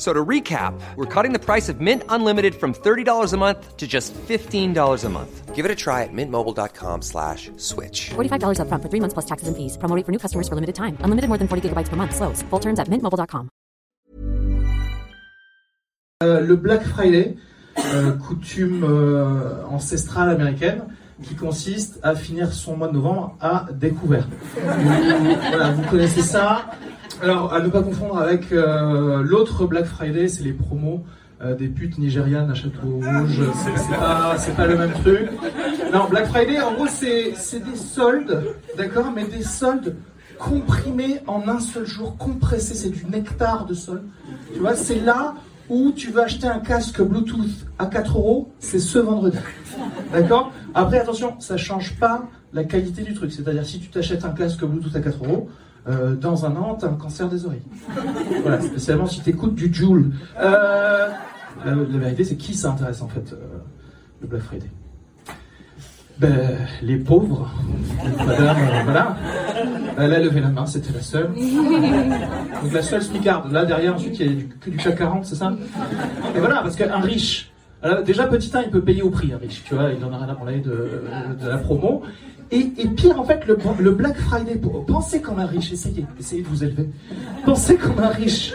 So to recap, we're cutting the price of Mint Unlimited from $30 a month to just $15 a month. Give it a try at mintmobile.com slash switch. $45 upfront for three months plus taxes and fees. Promo rate for new customers for limited time. Unlimited more than 40 gigabytes per month. Slows. Full terms at mintmobile.com. Euh, le Black Friday, euh, coutume euh, ancestrale américaine, qui consiste à finir son mois de novembre à découvert. Voilà, vous connaissez ça. Alors, à ne pas confondre avec euh, l'autre Black Friday, c'est les promos euh, des putes nigérianes à Château Rouge. C'est pas, pas le même truc. Non, Black Friday, en gros, c'est des soldes, d'accord, mais des soldes comprimés en un seul jour, compressés. C'est du nectar de soldes. Tu vois, c'est là où tu vas acheter un casque Bluetooth à 4 euros, c'est ce vendredi. D'accord? Après, attention, ça change pas la qualité du truc. C'est-à-dire, si tu t'achètes un casque Bluetooth à 4 euros, euh, dans un an, tu as un cancer des oreilles. Voilà, spécialement si tu écoutes du Joule. Euh, la, la vérité, c'est qui ça intéresse en fait, euh, le Black Friday? Ben, les pauvres. Madame, euh, voilà. Elle a levé la main, c'était la seule. Donc la seule smicarde. Là derrière, ensuite, il y a du- que du CAC 40, c'est ça? Et voilà, parce qu'un riche, alors, déjà petit 1, il peut payer au prix, un riche, tu vois, il en a rien à branler de, de la promo. Et, et pire, en fait, le, le Black Friday, pensez comme un riche, essayez, essayez de vous élever. Pensez comme un riche.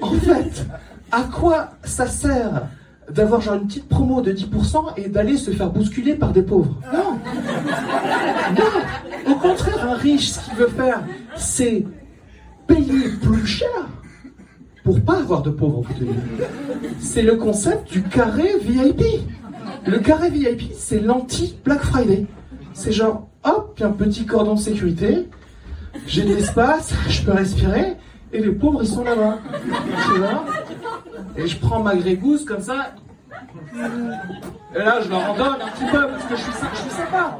En fait, à quoi ça sert d'avoir genre une petite promo de 10% et d'aller se faire bousculer par des pauvres Non Non Au contraire, un riche, ce qu'il veut faire, c'est payer plus cher pour pas avoir de pauvres. C'est le concept du carré VIP. Le carré VIP, c'est l'anti-Black Friday. C'est genre, hop, un petit cordon de sécurité, j'ai de l'espace, je peux respirer, et les pauvres, ils sont là-bas. Tu vois? Et je prends ma grégousse comme ça, et là, je leur en donne un petit peu, parce que je suis, je suis sympa.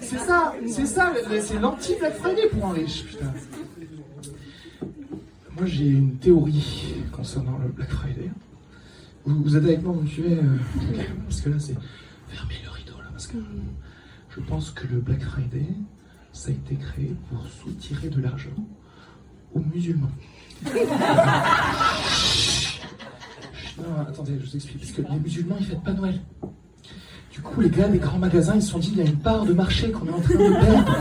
C'est ça, c'est ça, c'est l'anti-Black Friday pour un riche, putain. Moi, j'ai une théorie concernant le Black Friday. Vous, êtes avec moi, vous me suivez Parce que là, c'est fermez le rideau, là, parce que je pense que le Black Friday, ça a été créé pour soutirer de l'argent aux musulmans. Non, attendez, je vous explique. Parce que les musulmans, ils fêtent pas Noël. Du coup, les gars des grands magasins, ils se sont dit, il y a une part de marché qu'on est en train de perdre.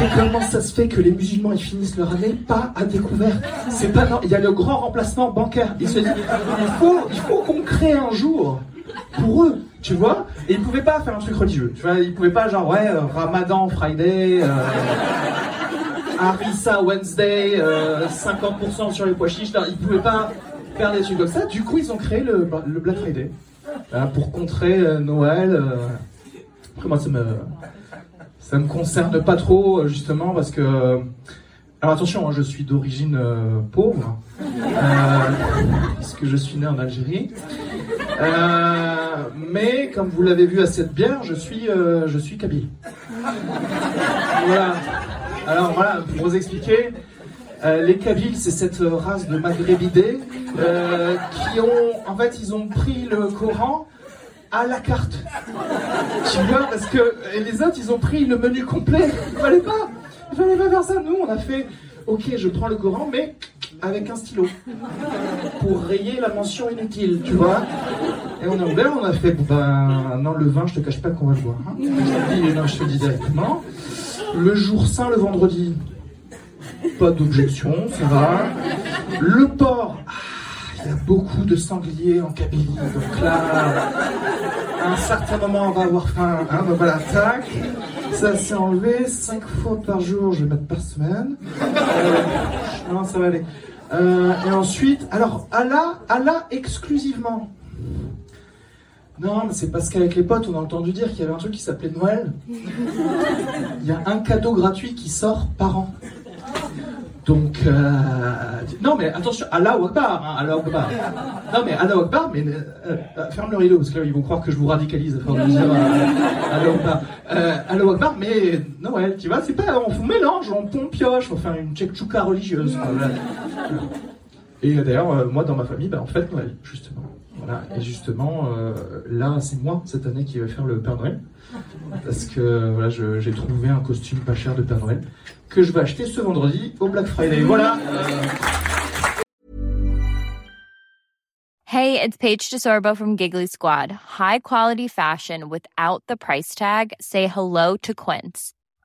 Et comment ça se fait que les musulmans, ils finissent leur année pas à découvert? C'est pas non, il y a le grand remplacement bancaire. Ils se disent, il faut, il faut qu'on crée un jour pour eux, tu vois? Et ils pouvaient pas faire un truc religieux. Tu vois, ils pouvaient pas genre, ouais, euh, Ramadan, Friday... euh, Wednesday, euh, 50% sur les pois chiches. Ils pouvaient pas faire des trucs comme ça. Du coup, ils ont créé le, le Black Friday Voilà, pour contrer euh, Noël. euh. Après, moi, ça me ça me concerne pas trop euh, justement parce que. Alors attention, hein, je suis d'origine pauvre, puisque je suis né en Algérie. Mais comme vous l'avez vu à cette bière, je suis, je suis kabyle. Voilà. Alors voilà, pour vous expliquer, euh, les Kabyles, c'est cette euh, race de maghrébidés euh, qui ont, en fait, ils ont pris le Coran à la carte. Tu vois, parce que les autres, ils ont pris le menu complet. Il fallait pas, il fallait pas faire ça. Nous, on a fait, ok, je prends le Coran, mais avec un stylo pour rayer la mention inutile, tu vois. Et on a ouvert, on a fait, ben non, le vin, je te cache pas qu'on va le boire. hein. Non, je te dis directement. Le jour saint, le vendredi, pas d'objection, ça va. Le porc, ah, il y a beaucoup de sangliers en Kabylie. Donc là, à un certain moment, on va avoir faim. Hein, donc voilà, tac. Ça s'est enlevé. Cinq fois par jour, je vais mettre par semaine. Euh, non, ça va aller. Euh, et ensuite, alors, Allah, Allah exclusivement. Non, mais c'est parce qu'avec les potes, on a entendu dire qu'il y avait un truc qui s'appelait Noël. Il y a un cadeau gratuit qui sort par an. Donc, euh, non, mais attention, Allah Akbar, hein, Allah Akbar. Non, mais Allah Akbar, mais euh, euh, ferme le rideau, parce que là, ils vont croire que je vous radicalise à force de dire Allah Akbar. Euh, Allah mais Noël, tu vois, c'est pas, on mélange, on pompioche, on fait une tchèque-chouka religieuse. Et euh, d'ailleurs, moi, dans ma famille, ben, en fait, Noël, justement. Voilà. Et justement, euh, là, c'est moi, cette année, qui vais faire le Père Noël. Parce que voilà, je- j'ai trouvé un costume pas cher de Père Noël que je vais acheter ce vendredi au Black Friday. Voilà. Hey, it's Paige DeSorbo from Giggly Squad. High quality fashion without the price tag. Say hello to Quince.